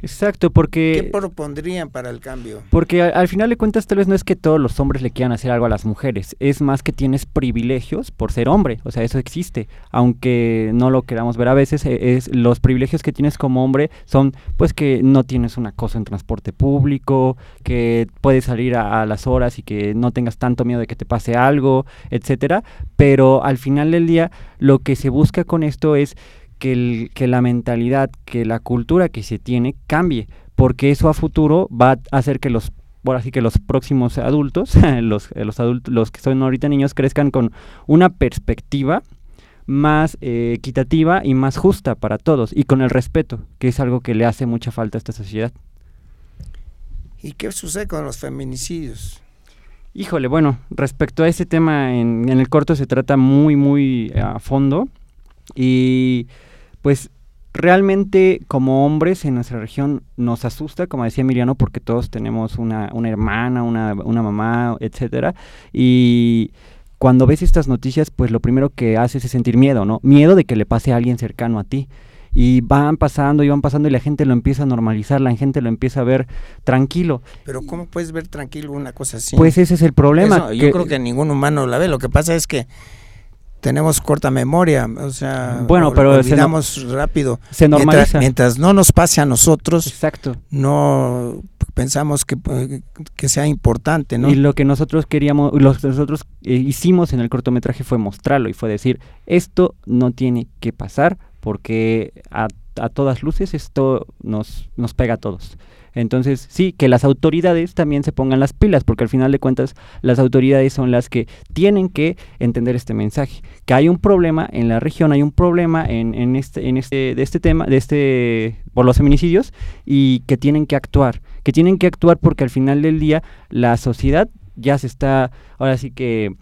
Exacto, porque... ¿Qué propondrían para el cambio? Porque al, final de cuentas tal vez no es que todos los hombres le quieran hacer algo a las mujeres, es más que tienes privilegios por ser hombre, o sea, eso existe, aunque no lo queramos ver a veces, e, es, los privilegios que tienes como hombre son pues que no tienes un acoso en transporte público, que puedes salir a, a las horas y que no tengas tanto miedo de que te pase algo, etcétera, pero al final del día lo que se busca con esto es que, que la mentalidad, que la cultura que se tiene cambie, porque eso a futuro va a hacer que los ahora sí que los próximos adultos, los, los adultos, los que son ahorita niños, crezcan con una perspectiva más eh, equitativa y más justa para todos y con el respeto, que es algo que le hace mucha falta a esta sociedad. ¿Y qué sucede con los feminicidios? Híjole, bueno, respecto a ese tema en, en el corto se trata muy, muy a fondo y pues realmente como hombres en nuestra región nos asusta, como decía Miriano, porque todos tenemos una, una hermana, una, una mamá, etcétera, y cuando ves estas noticias, pues lo primero que haces es sentir miedo, ¿no? Miedo de que le pase a alguien cercano a ti. Y van pasando y van pasando y la gente lo empieza a normalizar, la gente lo empieza a ver tranquilo. Pero ¿cómo puedes ver tranquilo una cosa así? Pues ese es el problema. yo creo que ningún humano la ve. Lo que pasa es que tenemos corta memoria, o sea, bueno, pero olvidamos rápido. Se normaliza. Mientras, no nos pase a nosotros, Exacto. no pensamos que, que, sea importante, ¿no? Y lo que nosotros queríamos, lo que nosotros eh, hicimos en el cortometraje fue mostrarlo y fue decir, esto no tiene que pasar porque a, a todas luces esto nos, nos pega a todos. Entonces, sí, que las autoridades también se pongan las pilas, porque al final de cuentas las autoridades son las que tienen que entender este mensaje, que hay un problema en la región, hay un problema en, en este, en este, de este tema, de este, por los feminicidios, y que tienen que actuar, que tienen que actuar porque al final del día la sociedad ya se está, ahora sí que,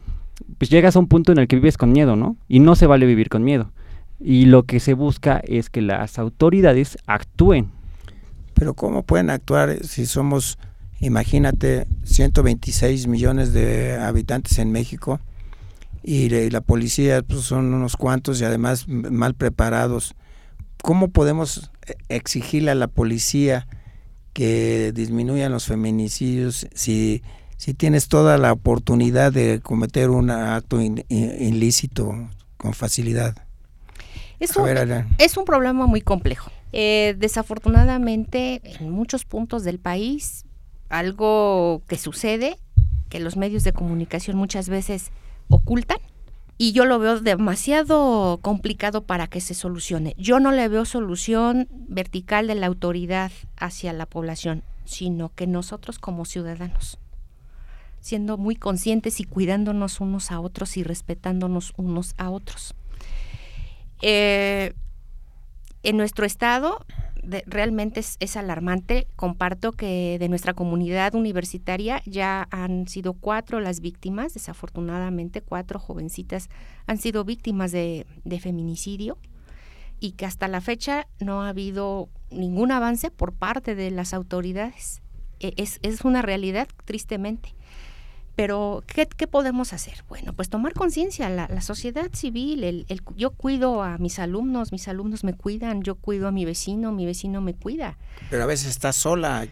pues llegas a un punto en el que vives con miedo, ¿no? Y no se vale vivir con miedo. Y lo que se busca es que las autoridades actúen pero ¿cómo pueden actuar si somos, imagínate, 126 millones de habitantes en México y, la policía pues, son unos cuantos y además mal preparados? ¿Cómo podemos eh, exigirle a la policía que disminuyan los feminicidios si, si tienes toda la oportunidad de cometer un acto ilícito con facilidad? Es es un problema muy complejo. Eh, desafortunadamente, en muchos puntos del país, algo que sucede, que los medios de comunicación muchas veces ocultan, y yo lo veo demasiado complicado para que se solucione. Yo no le veo solución vertical de la autoridad hacia la población, sino que nosotros como ciudadanos, siendo muy conscientes y cuidándonos unos a otros y respetándonos unos a otros. Eh, en nuestro estado realmente es, alarmante. Comparto que de nuestra comunidad universitaria ya han sido cuatro las víctimas, desafortunadamente cuatro jovencitas han sido víctimas de, feminicidio y que hasta la fecha no ha habido ningún avance por parte de las autoridades. E, es, es una realidad, tristemente. Pero, ¿qué, podemos hacer? Bueno, pues tomar conciencia, la, sociedad civil, el, yo cuido a mis alumnos, mis alumnos me cuidan, yo cuido a mi vecino, mi vecino me cuida. Pero a veces estás sola.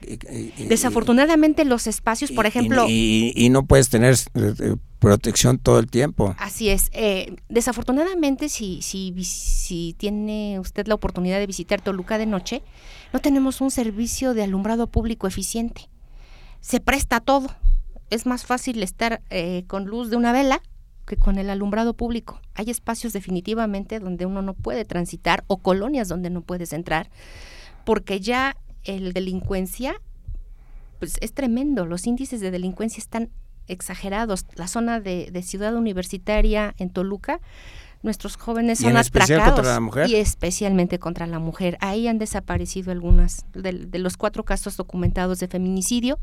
Desafortunadamente los espacios, por ejemplo... Y, no puedes tener eh, eh, protección todo el tiempo. Así es. Eh, desafortunadamente, si, si, si tiene usted la oportunidad de visitar Toluca de noche, no tenemos un servicio de alumbrado público eficiente. Se presta todo es más fácil estar eh, con luz de una vela que con el alumbrado público. Hay espacios definitivamente donde uno no puede transitar o colonias donde no puedes entrar porque ya el delincuencia pues es tremendo, los índices de delincuencia están exagerados. La zona de, ciudad universitaria en Toluca, nuestros jóvenes son atracados y especialmente contra la mujer. Ahí han desaparecido algunas de los cuatro casos documentados de feminicidio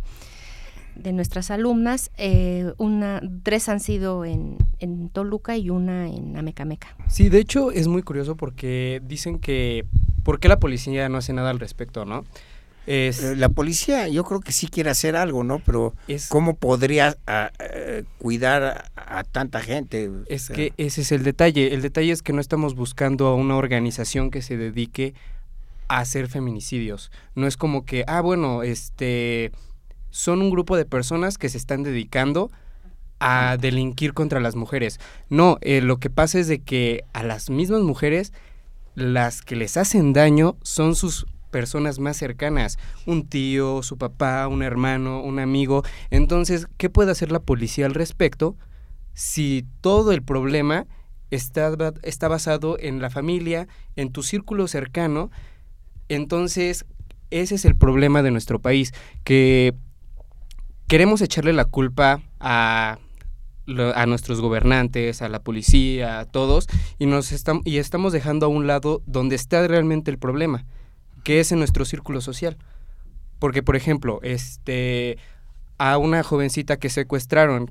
de nuestras alumnas, eh, una, tres han sido en, en, Toluca y una en Amecameca. Sí, de hecho es muy curioso porque dicen que, ¿por qué la policía no hace nada al respecto, no? Es, eh, la policía yo creo que sí quiere hacer algo, ¿no? Pero ¿cómo podría cuidar a, tanta gente? Es que ese es el detalle. El detalle es que no estamos buscando a una organización que se dedique a hacer feminicidios. No es como que, ah, bueno, este son un grupo de personas que se están dedicando a delinquir contra las mujeres. No, eh, lo que pasa es de que a las mismas mujeres las que les hacen daño son sus personas más cercanas, un tío, su papá, un hermano, un amigo. Entonces, ¿qué puede hacer la policía al respecto si todo el problema está, está basado en la familia, en tu círculo cercano? Entonces, ese es el problema de nuestro país, que queremos echarle la culpa a, a nuestros gobernantes, a la policía, a todos, y, nos estamos, y estamos dejando a un lado donde está realmente el problema, que es en nuestro círculo social. Porque, por ejemplo, este, a una jovencita que secuestraron,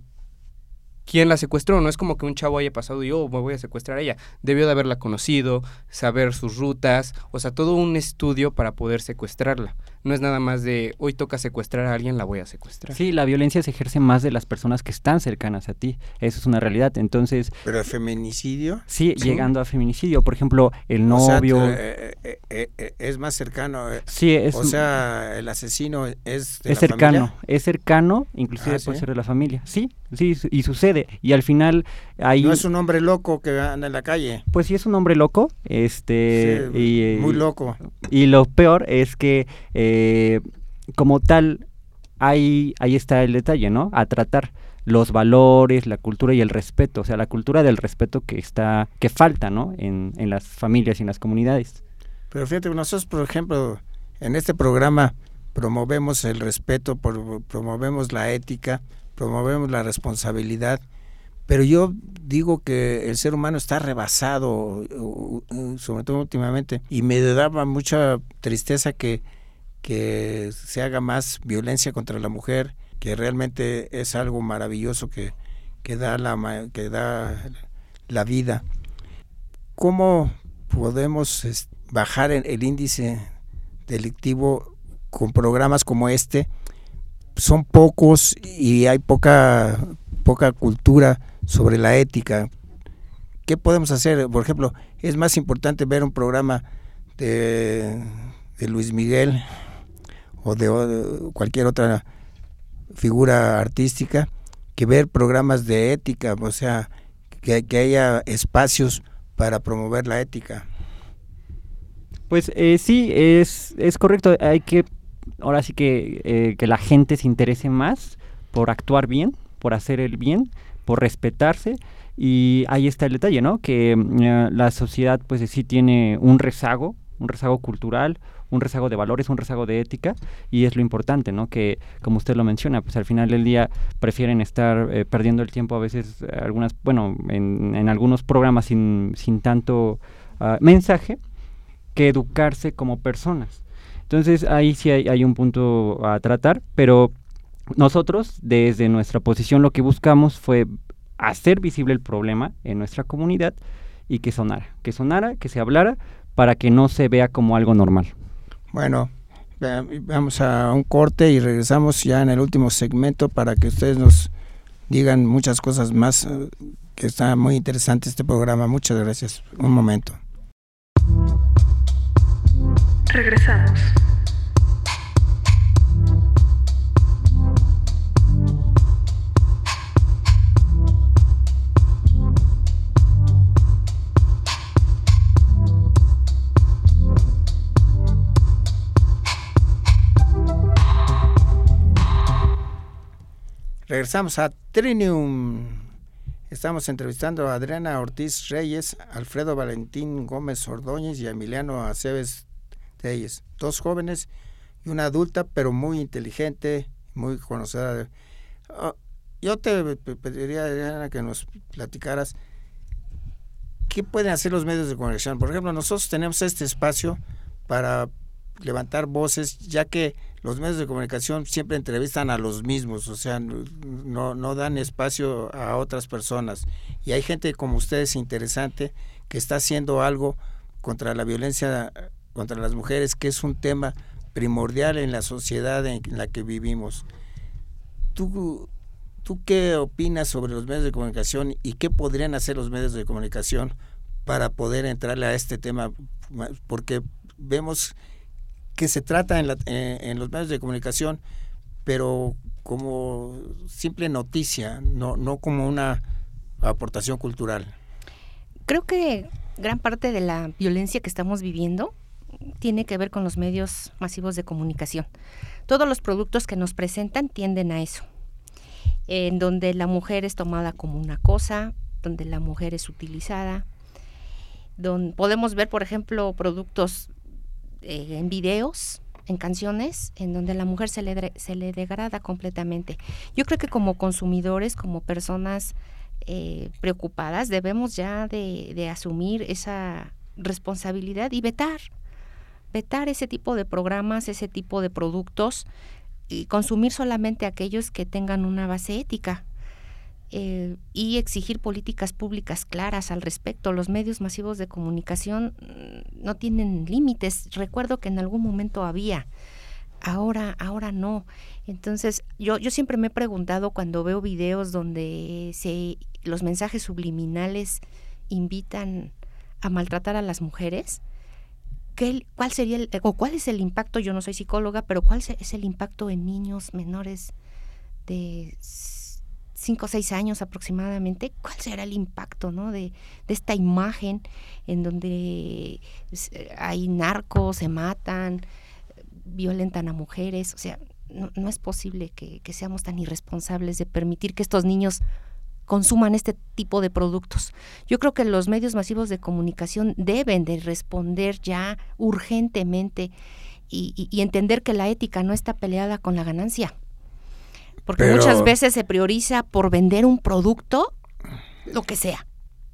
quién la secuestró. No es como que un chavo haya pasado y oh, me voy a secuestrar a ella. Debió de haberla conocido, saber sus rutas, o sea, todo un estudio para poder secuestrarla. No es nada más de hoy toca secuestrar a alguien, la voy a secuestrar. Sí, la violencia se ejerce más de las personas que están cercanas a ti. Eso es una realidad. Entonces. ¿Pero el feminicidio? Sí, llegando a feminicidio. Por ejemplo, el novio. Eh, eh, eh, es más cercano. sí, es. O sea, el asesino es. De es cercano. Es cercano, inclusive ah, puede ser de la familia. Sí, sí, y sucede. Y al final ahí... No es un hombre loco que anda en la calle. Pues sí es un hombre loco, este... y, muy loco. Y lo peor es que eh, como tal, ahí, ahí está el detalle, ¿no? A tratar los valores, la cultura y el respeto, o sea, la cultura del respeto que está, que falta, ¿no? En, en las familias y en las comunidades. Pero fíjate, nosotros, por ejemplo, en este programa promovemos el respeto, promovemos la ética, promovemos la responsabilidad, pero yo digo que el ser humano está rebasado, sobre todo últimamente, y me daba mucha tristeza que, que se haga más violencia contra la mujer, que realmente es algo maravilloso que, que, da, la, que da la vida. ¿Cómo podemos bajar el índice delictivo con programas como este? son pocos y hay poca, poca cultura sobre la ética. ¿Qué podemos hacer? Por ejemplo, es más importante ver un programa de, Luis Miguel o de, cualquier otra figura artística que ver programas de ética, o sea, que, que haya espacios para promover la ética. Pues eh, sí, es, es correcto. Hay que ahora sí que, eh, que la gente se interese más por actuar bien, por hacer el bien, por respetarse. Y ahí está el detalle, ¿no? Que eh, la sociedad pues sí tiene un rezago, un rezago cultural, un rezago de valores, un rezago de ética, y es lo importante, ¿no? Que, como usted lo menciona, pues al final del día prefieren estar eh, perdiendo el tiempo a veces, algunas, bueno, en, algunos programas sin, sin tanto ah, mensaje, que educarse como personas. Entonces ahí sí hay, un punto a tratar, pero nosotros desde nuestra posición lo que buscamos fue hacer visible el problema en nuestra comunidad y que sonara, que sonara, que se hablara para que no se vea como algo normal. Bueno, vamos a un corte y regresamos ya en el último segmento para que ustedes nos, digan muchas cosas más, eh, que está muy interesante este programa. Muchas gracias. Un momento. Regresamos. Regresamos a Trinium. Estamos entrevistando a Adriana Ortiz Reyes, Alfredo Valentín Gómez Ordóñez y Emiliano Aceves Reyes. Dos jóvenes y una adulta, pero muy inteligente, muy conocida. Ah, yo te pediría, Adriana, que nos platicaras qué pueden hacer los medios de comunicación. Por ejemplo, nosotros tenemos este espacio para levantar voces, ya que los medios de comunicación siempre entrevistan a los mismos, o sea, no, no dan espacio a otras personas. Y hay gente como ustedes interesante que está haciendo algo contra la violencia contra las mujeres, que es un tema primordial en la sociedad en la que vivimos. ¿Tú, ¿Tú qué opinas sobre los medios de comunicación y qué podrían hacer los medios de comunicación para poder entrarle a este tema? Porque vemos que se trata en, en, los medios de comunicación, pero como simple noticia, no, no como una aportación cultural. Creo que gran parte de la violencia que estamos viviendo tiene que ver con los medios masivos de comunicación. Todos los productos que nos presentan tienden a eso, en donde la mujer es tomada como una cosa, donde la mujer es utilizada, donde podemos ver, por ejemplo, productos eh, en videos, en canciones, en donde la mujer se le, se le degrada completamente. Yo creo que como consumidores, como personas eh, preocupadas, debemos ya de, de asumir esa responsabilidad y vetar, vetar ese tipo de programas, ese tipo de productos y consumir solamente aquellos que tengan una base ética. Eh, y exigir políticas públicas claras al respecto. Los medios masivos de comunicación mm, no tienen límites. Recuerdo que en algún momento había, ahora, ahora no. Entonces, yo, yo siempre me he preguntado cuando veo videos donde se, los mensajes subliminales invitan a maltratar a las mujeres. ¿Qué, ¿Cuál sería o cuál es el impacto? Yo no soy psicóloga, pero ¿cuál es el impacto en niños menores de cinco o seis años aproximadamente, ¿cuál será el impacto ¿no? de, esta imagen en donde hay narcos, se matan, violentan a mujeres? O sea, no, es posible que, seamos tan irresponsables de permitir que estos niños consuman este tipo de productos. Yo creo que los medios masivos de comunicación deben de responder ya urgentemente y entender que la ética no está peleada con la ganancia porque muchas veces se prioriza por vender un producto, lo que sea,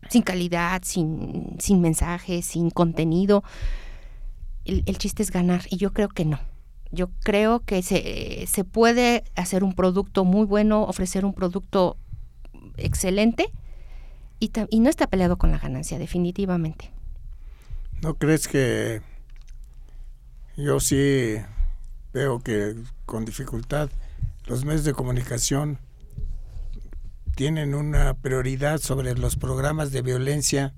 sin calidad, sin, sin mensaje, sin contenido. El, chiste es ganar y yo creo que no. Yo creo que se, se puede hacer un producto muy bueno, ofrecer un producto excelente y, y no está peleado con la ganancia, definitivamente. ¿No crees que yo sí veo que con dificultad los medios de comunicación tienen una prioridad sobre los programas de violencia,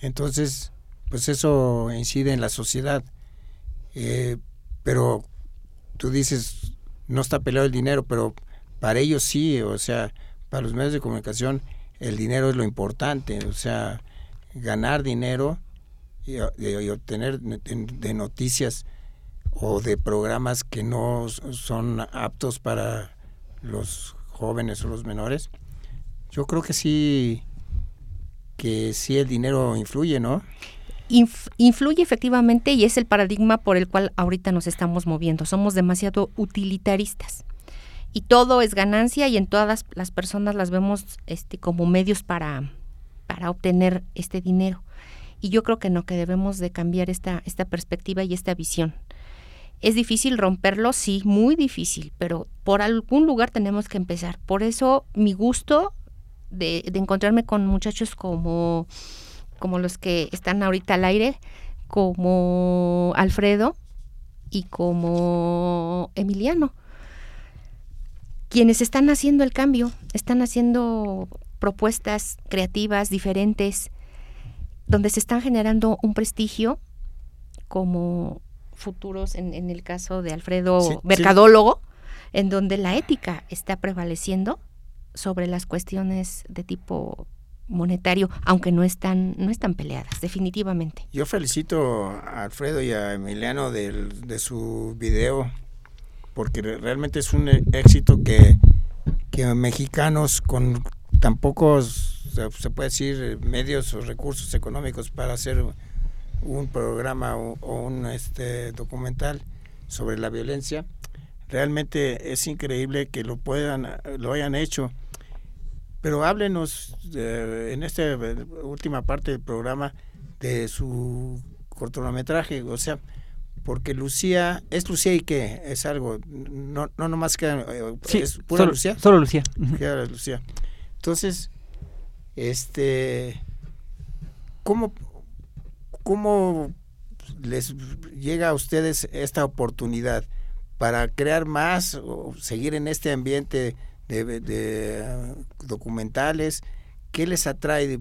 entonces pues eso incide en la sociedad. Eh, pero tú dices, no está peleado el dinero, pero para ellos sí, o sea, para los medios de comunicación el dinero es lo importante, o sea, ganar dinero y, obtener de noticias o de programas que no son aptos para los jóvenes o los menores, yo creo que sí, que sí el dinero influye, ¿no? influye efectivamente y es el paradigma por el cual ahorita nos estamos moviendo. Somos demasiado utilitaristas y todo es ganancia y en todas las personas las vemos este, como medios para, para obtener este dinero. Y yo creo que no, que debemos de cambiar esta, esta perspectiva y esta visión. ¿Es difícil romperlo? Sí, muy difícil, pero por algún lugar tenemos que empezar. Por eso mi gusto de, encontrarme con muchachos como, como los que están ahorita al aire, como Alfredo y como Emiliano, quienes están haciendo el cambio están haciendo propuestas creativas diferentes, donde se están generando un prestigio como futuros, en, en el caso de Alfredo, Sí, sí. mercadólogo, en donde la ética está prevaleciendo sobre las cuestiones de tipo monetario, aunque no están, no están peleadas, definitivamente. Yo felicito a Alfredo y a Emiliano del- de, su video, porque re- realmente es un éxito que, que mexicanos con tan pocos, se puede decir, medios o recursos económicos para hacer un programa o, o un este, documental sobre la violencia, realmente es increíble que lo puedan, lo hayan hecho. Pero háblenos eh, en esta última parte del programa de su cortometraje, o sea, porque Lucía, ¿es Lucía y qué? Es algo, no, no nomás queda, eh, Sí, es pura solo, Lucía, Solo Lucía. Queda Lucía. Entonces, este, ¿cómo, cómo les llega a ustedes esta oportunidad para crear más o seguir en este ambiente de, uh, documentales? ¿Qué les atrae de-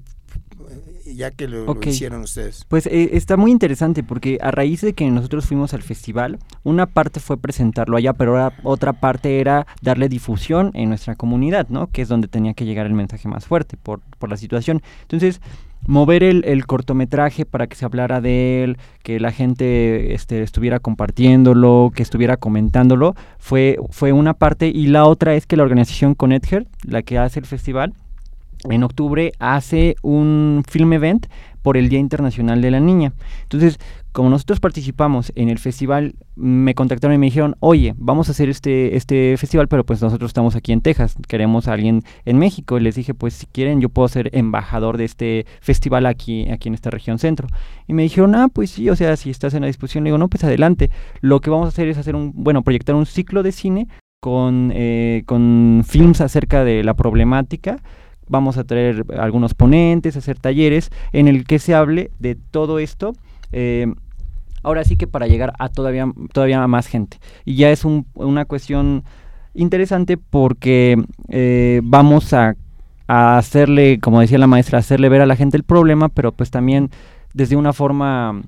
ya que lo, hicieron ustedes? Pues eh, está muy interesante porque a raíz de que nosotros fuimos al festival, una parte fue presentarlo allá, pero ahora otra parte era darle difusión en nuestra comunidad, ¿no? Que es donde tenía que llegar el mensaje más fuerte por, por la situación. Entonces, mover el, el cortometraje para que se hablara de él, que la gente este, estuviera compartiéndolo, que estuviera comentándolo, fue, fue una parte. Y la otra es que la organización Connecther, la que hace el festival, en octubre hace un film event por el Día Internacional de la Niña. Entonces, como nosotros participamos en el festival, me contactaron y me dijeron, oye, vamos a hacer este, este festival, pero pues nosotros estamos aquí en Texas, queremos a alguien en México. Y les dije, pues si quieren, yo puedo ser embajador de este festival aquí, aquí en esta región centro. Y me dijeron, ah, pues sí, o sea, si estás en la disposición, le digo, no, pues adelante. Lo que vamos a hacer es hacer un, bueno, proyectar un ciclo de cine con, eh, con films acerca de la problemática vamos a traer algunos ponentes, hacer talleres en el que se hable de todo esto. eh, ahora sí que para llegar a todavía, todavía más gente. Y ya es un- una cuestión interesante porque eh, vamos a, a hacerle, como decía la maestra, hacerle ver a la gente el problema, pero pues también desde una forma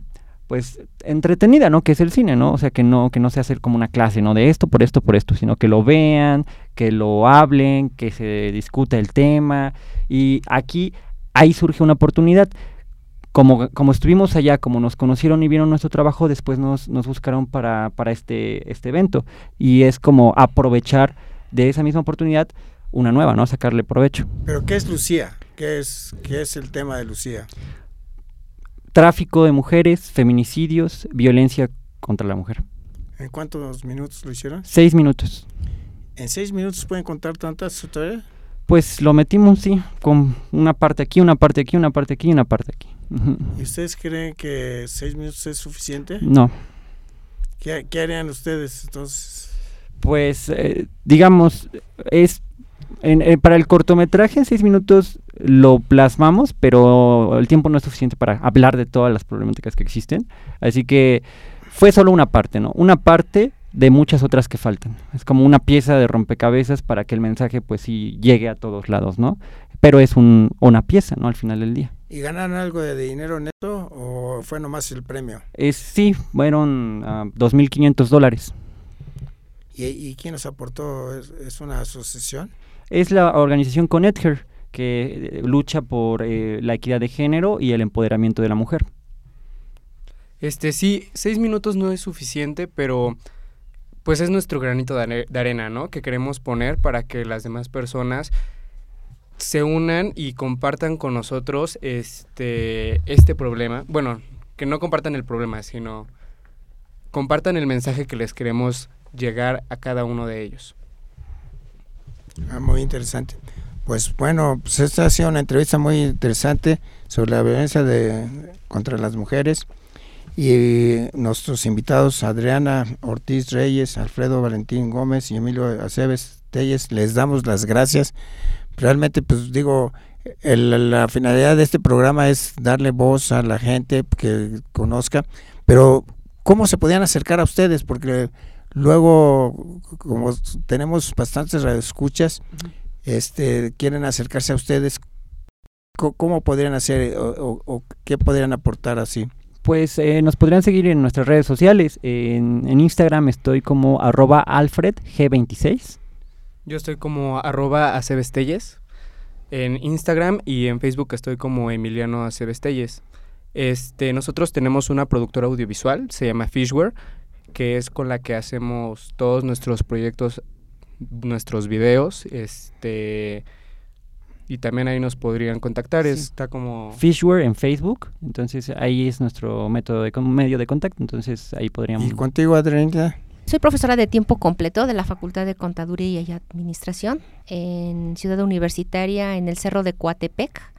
pues entretenida, ¿no? Que es el cine, ¿no? O sea, que no que no se hacer como una clase, ¿no? De esto por esto por esto, sino que lo vean, que lo hablen, que se discuta el tema y aquí ahí surge una oportunidad. Como, como estuvimos allá, como nos conocieron y vieron nuestro trabajo, después nos, nos buscaron para, para este, este evento. Y es como aprovechar de esa misma oportunidad una nueva, ¿no? Sacarle provecho. ¿Pero qué es Lucía? ¿Qué es, qué es el tema de Lucía? Tráfico de mujeres, feminicidios, violencia contra la mujer. ¿En cuántos minutos lo hicieron? Seis minutos. ¿En seis minutos pueden contar tantas historias? Pues lo metimos, sí, con una parte aquí, una parte aquí, una parte aquí y una parte aquí. ¿Y ustedes creen que seis minutos es suficiente? No, ¿Qué, qué harían ustedes entonces? pues eh, digamos, es en- eh, para el cortometraje en seis minutos lo plasmamos, pero el tiempo no es suficiente para hablar de todas las problemáticas que existen. Así que fue solo una parte, ¿no? Una parte de muchas otras que faltan. Es como una pieza de rompecabezas para que el mensaje pues sí llegue a todos lados, ¿no? Pero es un, una pieza, ¿no? Al final del día. ¿Y ganaron algo de dinero neto o fue nomás el premio? Sí, fueron ah, 2.500 dólares. ¿Y, y quién nos aportó? ¿Es, es una asociación? Es la organización Connecther que eh, lucha por eh, la equidad de género y el empoderamiento de la mujer. Este, sí, seis minutos no es suficiente, pero pues es nuestro granito de, are- de arena, ¿no? Que queremos poner para que las demás personas se unan y compartan con nosotros este, este problema. Bueno, que no compartan el problema, sino compartan el mensaje que les queremos llegar a cada uno de ellos. Ah, muy interesante. Pues bueno, pues esta ha sido una entrevista muy interesante sobre la violencia de, contra las mujeres. Y nuestros invitados, Adriana Ortiz Reyes, Alfredo Valentín Gómez y Emilio Aceves Telles, les damos las gracias. Realmente, pues digo, el- la finalidad de este programa es darle voz a la gente que conozca, pero ¿cómo se podían acercar a ustedes? Porque luego, como tenemos bastantes radioescuchas, este, quieren acercarse a ustedes, ¿cómo, podrían hacer o, qué podrían aportar así? Pues eh, nos podrían seguir en nuestras redes sociales. En, Instagram estoy como arroba alfredg26. Yo estoy como arroba acebestelles en Instagram y en Facebook estoy como Emiliano Acebestelles. Este, nosotros tenemos una productora audiovisual, se llama Fishware, que es con la que hacemos todos nuestros proyectos, nuestros videos, este y también ahí nos podrían contactar, está como Fishware en Facebook, entonces ahí es nuestro método de medio de contacto, entonces ahí podríamos ¿Y contigo Adriana? Soy profesora de tiempo completo de la Facultad de Contaduría y Administración en Ciudad Universitaria en el Cerro de Coatepec,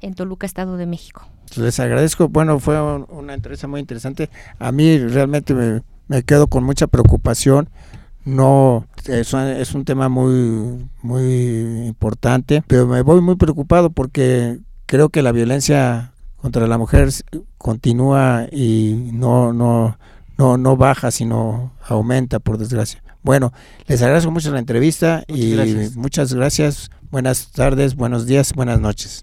en Toluca, Estado de México. Les agradezco, bueno, fue una entrevista muy interesante. A mí realmente me, quedo con mucha preocupación. No, es, es un tema muy, muy importante, pero me voy muy preocupado porque creo que la violencia contra la mujer continúa y no, no, no, no baja, sino aumenta, por desgracia. Bueno, les agradezco mucho la entrevista y muchas gracias. Buenas tardes, buenos días, buenas noches.